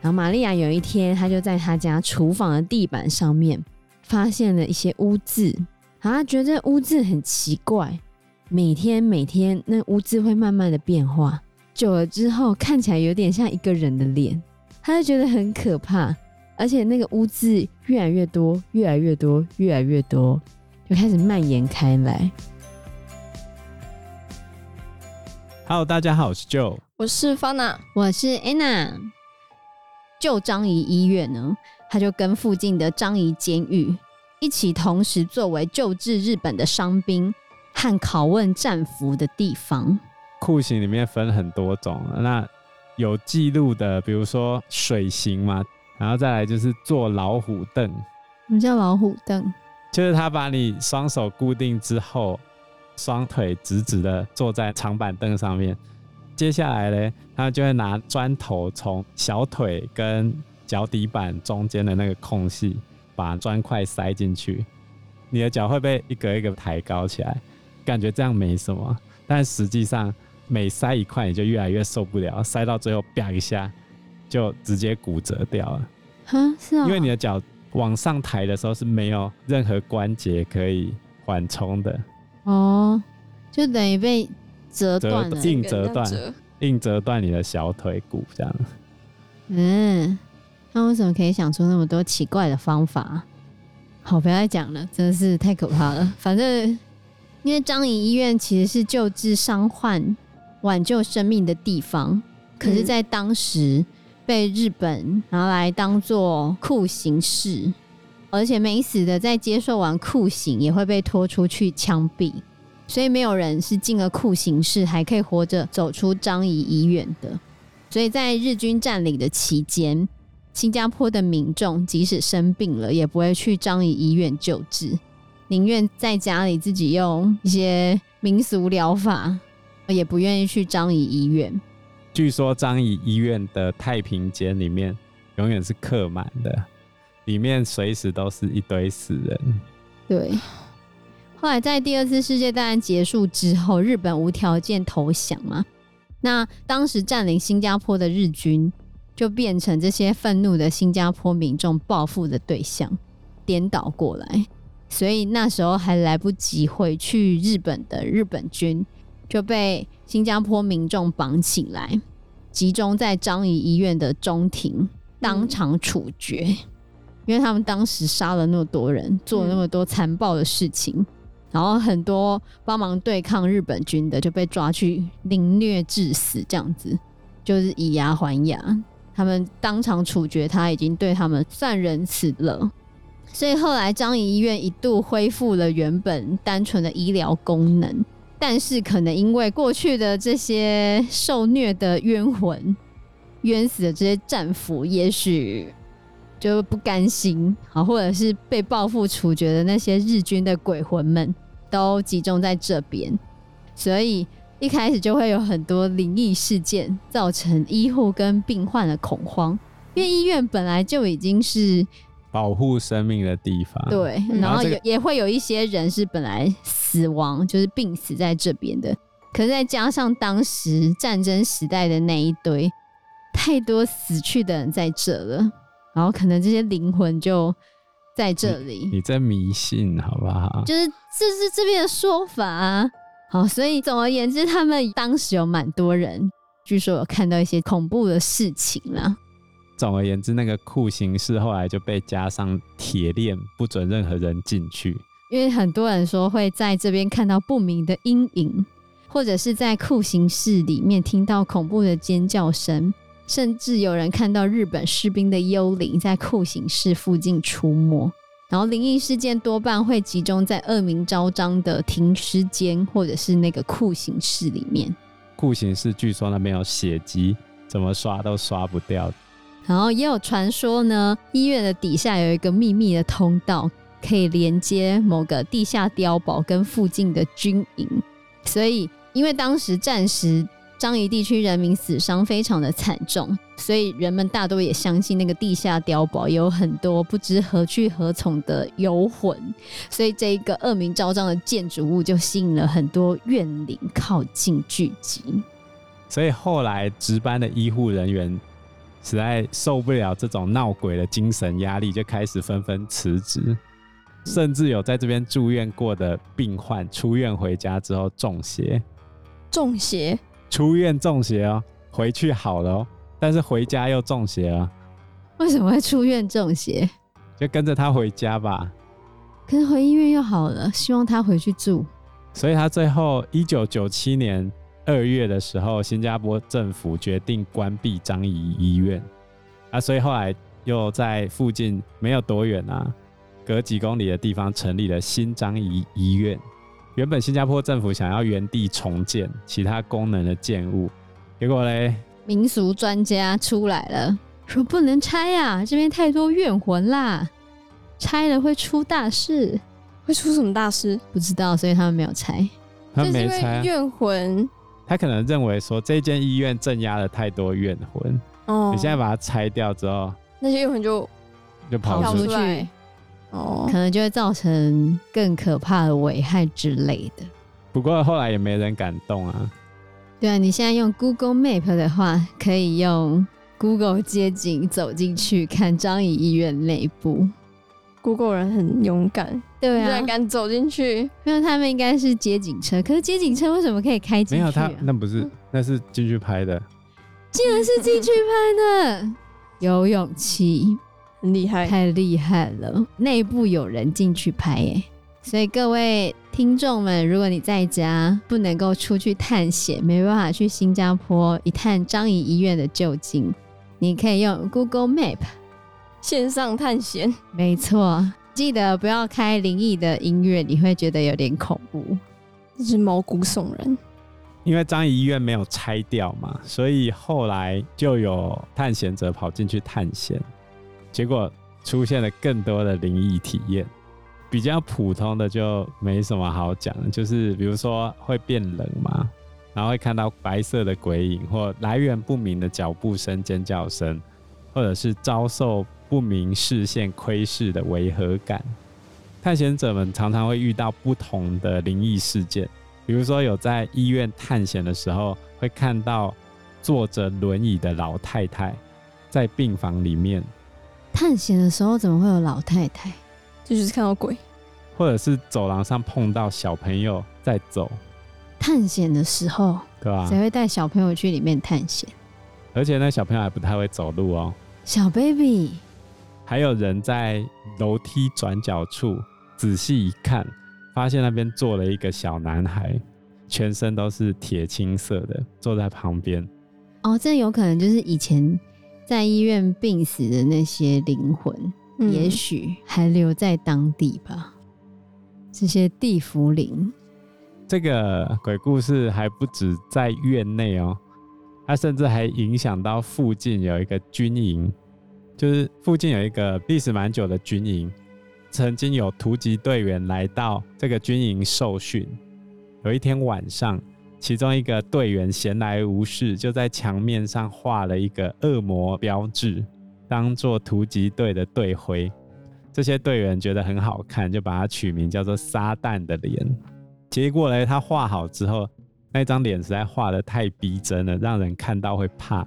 然后玛利亚有一天，她就在她家厨房的地板上面发现了一些污渍，她觉得污渍很奇怪，每天每天那污渍会慢慢的变化，久了之后看起来有点像一个人的脸，她就觉得很可怕，而且那个污渍越来越多，越来越多，越来越多，就开始蔓延开来。Hello，大家好，我是 Joe，我是 Fana，我是 Anna。旧张仪医院呢，他就跟附近的张仪监狱一起，同时作为救治日本的伤兵和拷问战俘的地方。酷刑里面分很多种，那有记录的，比如说水刑嘛，然后再来就是坐老虎凳。什么叫老虎凳？就是他把你双手固定之后，双腿直直的坐在长板凳上面。接下来呢，他就会拿砖头从小腿跟脚底板中间的那个空隙，把砖块塞进去。你的脚会被一格一个抬高起来，感觉这样没什么，但实际上每塞一块，你就越来越受不了，塞到最后啪一下就直接骨折掉了。哈，是啊，因为你的脚往上抬的时候是没有任何关节可以缓冲的。哦，就等于被。折断了，硬折断，硬折断你的小腿骨这样。嗯，那为什么可以想出那么多奇怪的方法？好，不要再讲了，真的是太可怕了。反正，因为张仪医院其实是救治伤患、挽救生命的地方，可是，在当时被日本拿来当做酷刑室，而且没死的在接受完酷刑也会被拖出去枪毙。所以没有人是进了酷刑室还可以活着走出张仪医院的。所以在日军占领的期间，新加坡的民众即使生病了，也不会去张仪医院救治，宁愿在家里自己用一些民俗疗法，也不愿意去张仪医院。据说张仪医院的太平间里面永远是客满的，里面随时都是一堆死人。对。后来在第二次世界大战结束之后，日本无条件投降嘛，那当时占领新加坡的日军就变成这些愤怒的新加坡民众报复的对象，颠倒过来，所以那时候还来不及回去日本的日本军就被新加坡民众绑起来，集中在樟宜医院的中庭当场处决，因为他们当时杀了那么多人，做了那么多残暴的事情。然后很多帮忙对抗日本军的就被抓去凌虐致死，这样子就是以牙还牙。他们当场处决他，已经对他们算仁慈了。所以后来张仪医院一度恢复了原本单纯的医疗功能，但是可能因为过去的这些受虐的冤魂、冤死的这些战俘，也许。就不甘心，啊，或者是被报复处决的那些日军的鬼魂们，都集中在这边，所以一开始就会有很多灵异事件，造成医护跟病患的恐慌。因为医院本来就已经是保护生命的地方，对，然后也也会有一些人是本来死亡，就是病死在这边的，可是再加上当时战争时代的那一堆太多死去的人在这了。然后可能这些灵魂就在这里。你，你在迷信好不好？就是这是这边的说法啊。好，所以总而言之，他们当时有蛮多人，据说有看到一些恐怖的事情啦。总而言之，那个酷刑室后来就被加上铁链，不准任何人进去。因为很多人说会在这边看到不明的阴影，或者是在酷刑室里面听到恐怖的尖叫声。甚至有人看到日本士兵的幽灵在酷刑室附近出没，然后灵异事件多半会集中在恶名昭彰的停尸间或者是那个酷刑室里面。酷刑室据说那边有血迹，怎么刷都刷不掉。然后也有传说呢，医院的底下有一个秘密的通道，可以连接某个地下碉堡跟附近的军营。所以，因为当时战时。樟宜地区人民死伤非常的惨重，所以人们大多也相信那个地下碉堡有很多不知何去何从的游魂，所以这一个恶名昭彰的建筑物就吸引了很多怨灵靠近聚集。所以后来值班的医护人员实在受不了这种闹鬼的精神压力，就开始纷纷辞职，甚至有在这边住院过的病患出院回家之后中邪。中邪？出院中邪哦，回去好了哦，但是回家又中邪了。为什么会出院中邪？就跟着他回家吧。可是回医院又好了，希望他回去住。所以他最后一九九七年二月的时候，新加坡政府决定关闭张仪医院啊，所以后来又在附近没有多远啊，隔几公里的地方成立了新张仪医院。原本新加坡政府想要原地重建其他功能的建物，结果嘞，民俗专家出来了，说不能拆啊，这边太多怨魂啦，拆了会出大事。会出什么大事？不知道，所以他们没有拆。他没拆怨魂。他可能认为说这间医院镇压了太多怨魂。哦。你现在把它拆掉之后，那些怨魂就就跑出去。哦。可能就会造成更可怕的危害之类的。不过后来也没人敢动啊。对啊，你现在用 Google Map 的话，可以用 Google 街景走进去看张仪医院内部。Google 人很勇敢，对啊，居然敢走进去。没有他们应该是街景车，可是街景车为什么可以开进去啊？没有他，那不是，那是进去拍的。竟然是进去拍的，有勇气，很厉害，太厉害了。内部有人进去拍，耶，所以各位听众们，如果你在家不能够出去探险，没办法去新加坡一探张仪医院的究竟，你可以用 Google Map。线上探险，没错，记得不要开灵异的音乐，你会觉得有点恐怖，就是毛骨悚然。因为张仪医院没有拆掉嘛，所以后来就有探险者跑进去探险，结果出现了更多的灵异体验。比较普通的就没什么好讲，就是比如说会变冷嘛，然后会看到白色的鬼影或来源不明的脚步声、尖叫声，或者是遭受。不明视线窥视的违和感，探险者们常常会遇到不同的灵异事件，比如说有在医院探险的时候，会看到坐着轮椅的老太太在病房里面。探险的时候怎么会有老太太？这就是看到鬼，或者是走廊上碰到小朋友在走。探险的时候，对吧？谁会带小朋友去里面探险？而且那小朋友还不太会走路哦，小 baby。还有人在楼梯转角处仔细一看，发现那边坐了一个小男孩，全身都是铁青色的，坐在旁边。哦，这有可能就是以前在医院病死的那些灵魂，嗯、也许还留在当地吧。这些地府灵，这个鬼故事还不止在院内哦，它甚至还影响到附近有一个军营。就是附近有一个历史蛮久的军营，曾经有突击队员来到这个军营受训。有一天晚上，其中一个队员闲来无事，就在墙面上画了一个恶魔标志，当做突击队的队徽。这些队员觉得很好看，就把它取名叫做“撒旦的脸”。结果呢，他画好之后，那张脸实在画得太逼真了，让人看到会怕。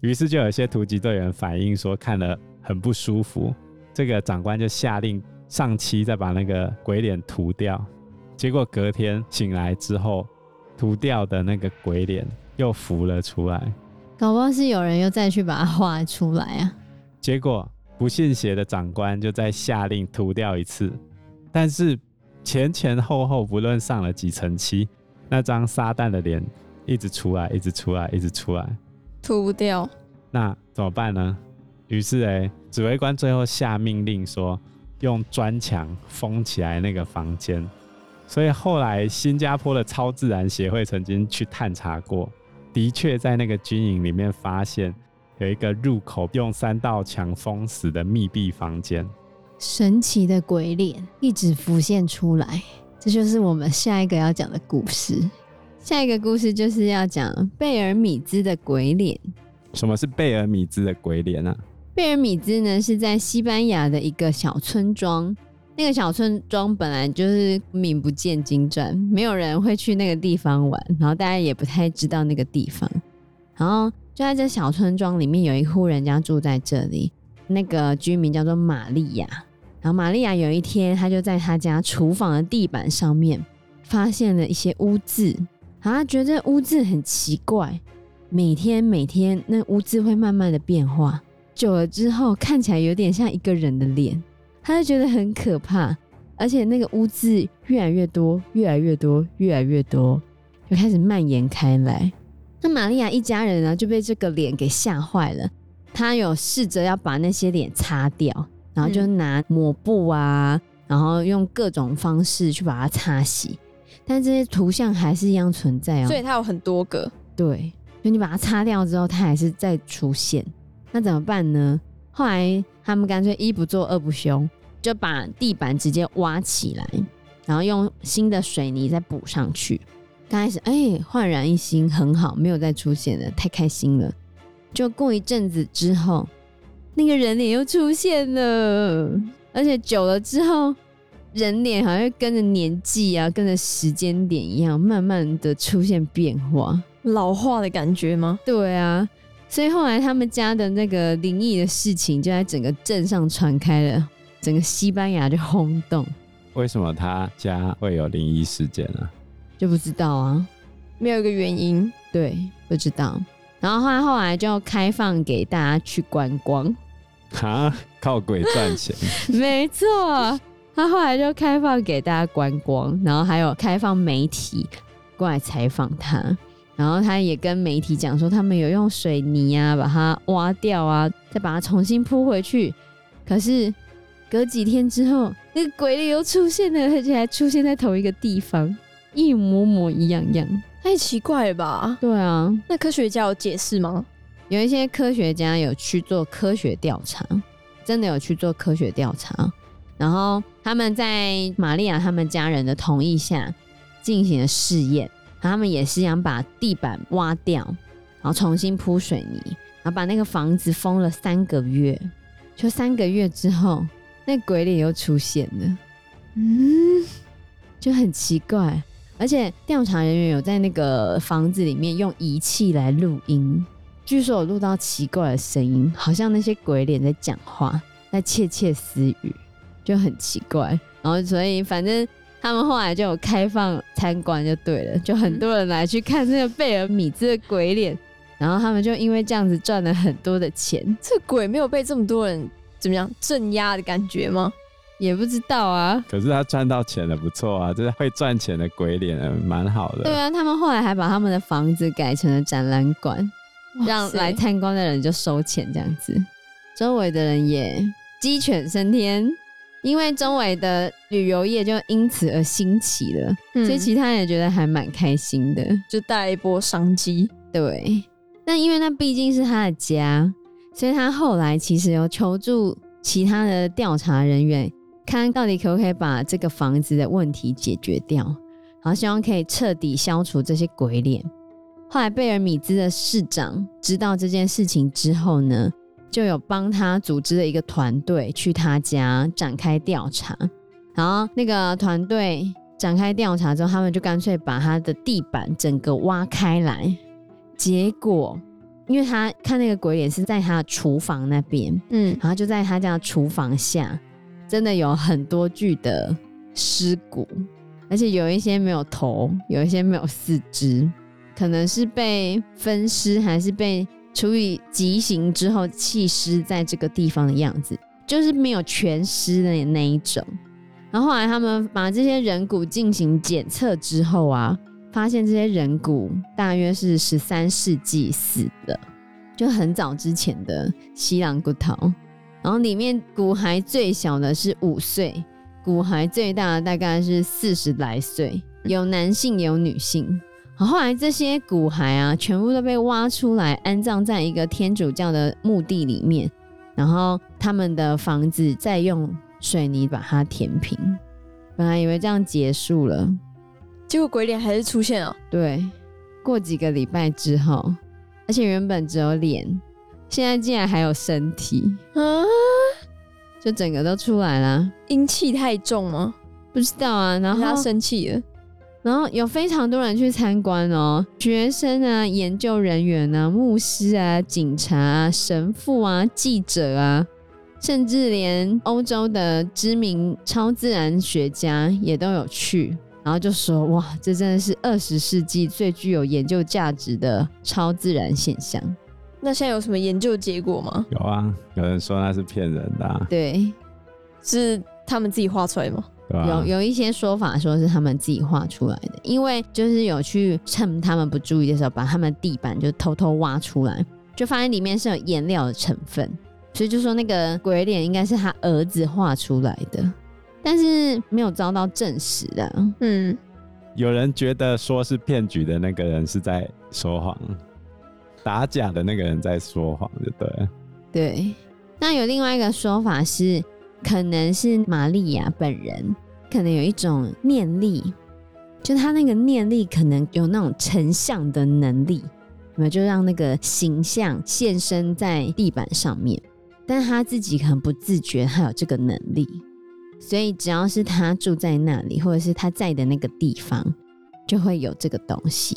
于是就有些突击队员反映说看了很不舒服，这个长官就下令上漆再把那个鬼脸涂掉。结果隔天醒来之后，涂掉的那个鬼脸又浮了出来。搞不好是有人又再去把它画出来啊？结果不信邪的长官就再下令涂掉一次，但是前前后后不论上了几层漆，那张撒旦的脸一直出来，一直出来，一直出来。涂不掉，那怎么办呢？于是哎，指挥官最后下命令说，用砖墙封起来那个房间。所以后来新加坡的超自然协会曾经去探查过，的确在那个军营里面发现有一个入口用三道墙封死的密闭房间。神奇的鬼脸一直浮现出来，这就是我们下一个要讲的故事。下一个故事就是要讲贝尔米兹的鬼脸。什么是贝尔米兹的鬼脸啊？贝尔米兹呢，是在西班牙的一个小村庄。那个小村庄本来就是名不见经传，没有人会去那个地方玩，然后大家也不太知道那个地方。然后就在这小村庄里面，有一户人家住在这里，那个居民叫做玛利亚。然后玛利亚有一天，她就在她家厨房的地板上面发现了一些污渍，然后她觉得污渍很奇怪，每天每天那污渍会慢慢的变化，久了之后看起来有点像一个人的脸，她就觉得很可怕，而且那个污渍越来越多，越来越多，越来越多，就开始蔓延开来。那玛利亚一家人呢就被这个脸给吓坏了，他有试着要把那些脸擦掉。然后就拿抹布啊，嗯、然后用各种方式去把它擦洗，但这些图像还是一样存在哦。所以它有很多个。对，就你把它擦掉之后，它还是再出现。那怎么办呢？后来他们干脆一不做二不休，就把地板直接挖起来，然后用新的水泥再补上去。刚开始哎，焕然一新，很好，没有再出现了，太开心了。就过一阵子之后。那个人脸又出现了，而且久了之后，人脸好像跟着年纪啊，跟着时间点一样，慢慢的出现变化，老化的感觉吗？对啊，所以后来他们家的那个灵异的事情就在整个镇上传开了，整个西班牙就轰动。为什么他家会有灵异事件呢？就不知道啊，没有一个原因。对，不知道。然后后来后来就开放给大家去观光，啊，靠鬼赚钱？没错，他后来就开放给大家观光，然后还有开放媒体过来采访他，然后他也跟媒体讲说，他们有用水泥啊把它挖掉啊，再把它重新铺回去。可是隔几天之后，那个鬼脸又出现了，而且还出现在同一个地方，一模模一样样。太奇怪了吧？对啊，那科学家有解释吗？有一些科学家有去做科学调查，真的有去做科学调查，然后他们在玛利亚他们家人的同意下进行了试验，他们也是想把地板挖掉，然后重新铺水泥，然后把那个房子封了三个月，就三个月之后，那鬼脸又出现了，嗯，就很奇怪。而且调查人员有在那个房子里面用仪器来录音，据说有录到奇怪的声音，好像那些鬼脸在讲话，在窃窃私语，就很奇怪。然后所以反正他们后来就有开放参观，就对了，就很多人来去看那个贝尔米兹的鬼脸，然后他们就因为这样子赚了很多的钱。这鬼没有被这么多人怎么样镇压的感觉吗？也不知道啊，可是他赚到钱了，不错啊，就是会赚钱的鬼脸，蛮好的。对啊，他们后来还把他们的房子改成了展览馆，让来参观的人就收钱这样子，周围的人也鸡犬升天，因为周围的旅游业就因此而兴起了，嗯，所以其他人也觉得还蛮开心的，就带来一波商机。对，但因为那毕竟是他的家，所以他后来其实有求助其他的调查人员。看到底可不可以把这个房子的问题解决掉，然后希望可以彻底消除这些鬼脸。后来贝尔米兹的市长知道这件事情之后呢，就有帮他组织了一个团队去他家展开调查。然后那个团队展开调查之后，他们就干脆把他的地板整个挖开来。结果，因为他看那个鬼脸是在他的厨房那边，嗯，然后就在他家厨房下。真的有很多具的尸骨，而且有一些没有头，有一些没有四肢，可能是被分尸，还是被处以极刑之后弃尸在这个地方的样子，就是没有全尸的那一种。然后后来他们把这些人骨进行检测之后啊，发现这些人骨大约是十三世纪死的，就很早之前的西洋骨头。然后里面骨骸最小的是五岁，骨骸最大大概是四十来岁，有男性有女性。好，后来这些骨骸啊，全部都被挖出来，安葬在一个天主教的墓地里面。然后他们的房子再用水泥把它填平。本来以为这样结束了，结果鬼脸还是出现了。对，过几个礼拜之后，而且原本只有脸。现在竟然还有身体啊！就整个都出来了，阴气太重吗？不知道啊。然后他生气了，然后有非常多人去参观哦，学生啊、研究人员啊、牧师啊、警察啊、神父啊、记者啊，甚至连欧洲的知名超自然学家也都有去，然后就说：“哇，这真的是二十世纪最具有研究价值的超自然现象。”那现在有什么研究结果吗？有啊，有人说那是骗人的啊。对，是他们自己画出来的吗？有有一些说法说是他们自己画出来的，因为就是有去趁他们不注意的时候，把他们地板就偷偷挖出来，就发现里面是有颜料的成分，所以就说那个鬼脸应该是他儿子画出来的，但是没有遭到证实的。嗯，有人觉得说是骗局的那个人是在说谎，打假的那个人在说谎，就对了。对，那有另外一个说法是。可能是玛利亚本人，可能有一种念力，就他那个念力可能有那种成像的能力，那么就让那个形象现身在地板上面，但他自己可能不自觉他有这个能力，所以只要是他住在那里，或者是他在的那个地方，就会有这个东西。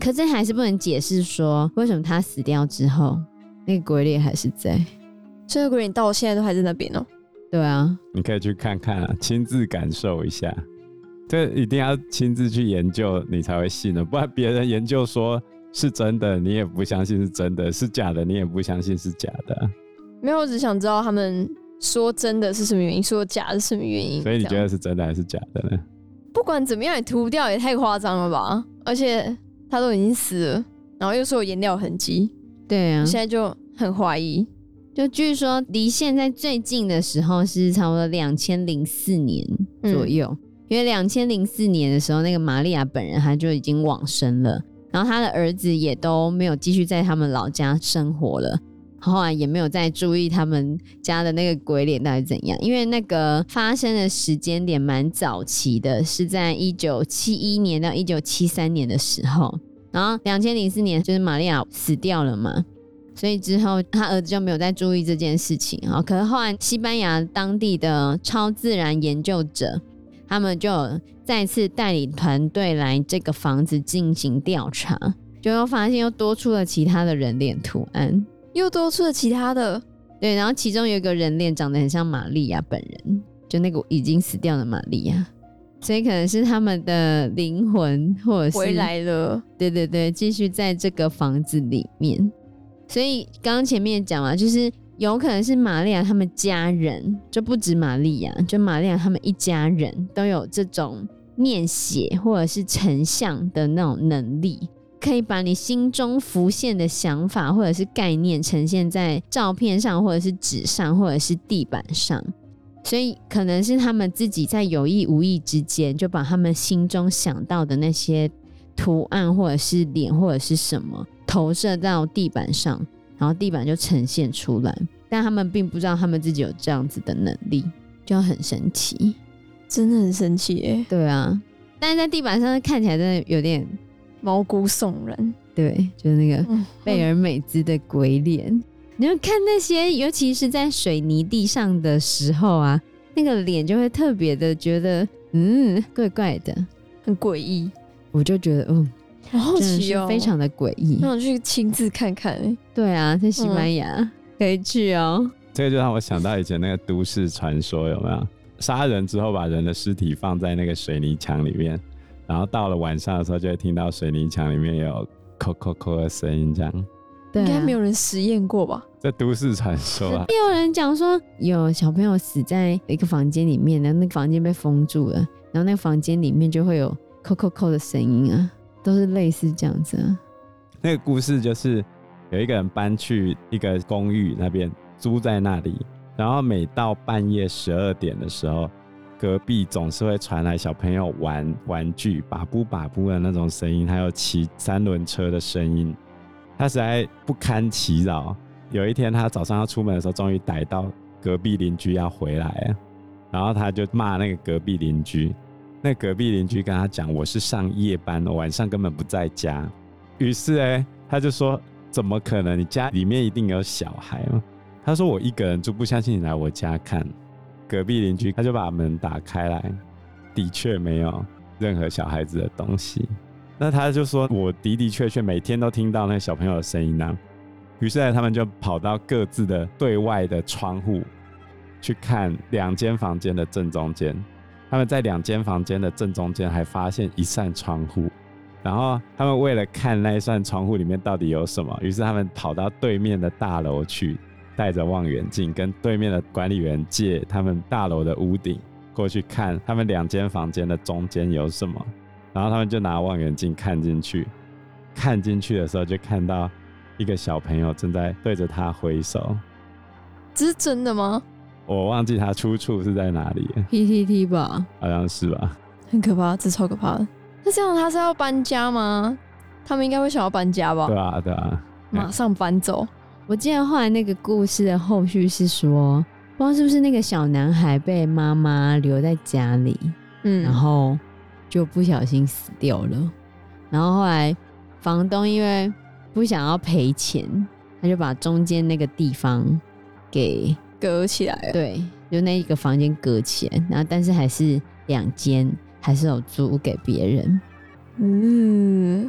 可这还是不能解释说为什么他死掉之后，那个鬼脸还是在，这个鬼脸到现在都还在那边哦。对啊，你可以去看看啊，亲自感受一下。这一定要亲自去研究，你才会信的。不然别人研究说是真的，你也不相信是真的；是假的，你也不相信是假的。没有，我只想知道他们说真的是什么原因，说假的是什么原因。所以你觉得是真的还是假的呢？不管怎么样，也涂不掉也太夸张了吧？而且他都已经死了，然后又说有颜料痕迹，对啊，现在就很怀疑。就据说离现在最近的时候是差不多两千零四年左右，嗯、因为两千零四年的时候，那个玛利亚本人他就已经往生了，然后他的儿子也都没有继续在他们老家生活了，后来也没有再注意他们家的那个鬼脸到底怎样，因为那个发生的时间点蛮早期的，是在一九七一年到一九七三年的时候，然后两千零四年就是玛利亚死掉了嘛。所以之后，他儿子就没有再注意这件事情啊。可是后来，西班牙当地的超自然研究者，他们就再次带领团队来这个房子进行调查，就又发现又多出了其他的人脸图案，又多出了其他的。对，然后其中有一个人脸长得很像玛利亚本人，就那个已经死掉的玛利亚，所以可能是他们的灵魂，或者是回来了。对对对，继续在这个房子里面。所以刚刚前面讲了，就是有可能是玛利亚他们家人，就不止玛利亚，就玛利亚他们一家人都有这种念写或者是成像的那种能力，可以把你心中浮现的想法或者是概念呈现在照片上，或者是纸上，或者是地板上。所以可能是他们自己在有意无意之间，就把他们心中想到的那些图案，或者是脸，或者是什么。投射到地板上，然后地板就呈现出来，但他们并不知道他们自己有这样子的能力，就很神奇，真的很神奇耶。对啊，但是在地板上看起来真的有点毛骨悚然。对，就是那个贝尔美兹的鬼脸，嗯、你要看那些，尤其是在水泥地上的时候啊，那个脸就会特别的觉得，嗯，怪怪的，很诡异。我就觉得，嗯。好好奇哦，非常的诡异，我想去亲自看看。欸。对啊，在西班牙、嗯、可以去哦。这个就让我想到以前那个都市传说，有没有？杀人之后把人的尸体放在那个水泥墙里面，然后到了晚上的时候就会听到水泥墙里面有“扣扣扣”的声音，这样。对啊、应该没有人实验过吧？这都市传说啊。也有人讲说，有小朋友死在一个房间里面，然后那个房间被封住了，然后那个房间里面就会有“扣扣扣”的声音啊。都是类似这样子啊。那个故事就是有一个人搬去一个公寓那边租在那里，然后每到半夜十二点的时候，隔壁总是会传来小朋友玩玩具、把布把布的那种声音，还有骑三轮车的声音，他实在不堪其扰。有一天他早上要出门的时候，终于逮到隔壁邻居要回来了，然后他就骂那个隔壁邻居。那隔壁邻居跟他讲：“我是上夜班，我晚上根本不在家。”于是哎，他就说：“怎么可能？你家里面一定有小孩吗？”他说：“我一个人住，不相信你来我家看。”隔壁邻居他就把门打开来，的确没有，任何小孩子的东西。那他就说，我的的确确每天都听到那小朋友的声音呢。于是呢，他们就跑到各自的对外的窗户去看两间房间的正中间。他们在两间房间的正中间还发现一扇窗户。然后他们为了看那一扇窗户里面到底有什么，于是他们跑到对面的大楼去，带着望远镜跟对面的管理员借他们大楼的屋顶过去看他们两间房间的中间有什么。然后他们就拿望远镜看进去，看进去的时候就看到一个小朋友正在对着他挥手。这是真的吗？我忘记他出处是在哪里，PTT 吧，好像是吧。很可怕，这超可怕的。那这样他是要搬家吗？他们应该会想要搬家吧？对啊，对啊，马上搬走。我记得后来那个故事的后续是说，不知道是不是那个小男孩被妈妈留在家里，嗯，然后。就不小心死掉了，然后后来房东因为不想要赔钱，他就把中间那个地方给隔起来了。对，就那一个房间隔起来，然后但是还是两间还是有租给别人。嗯。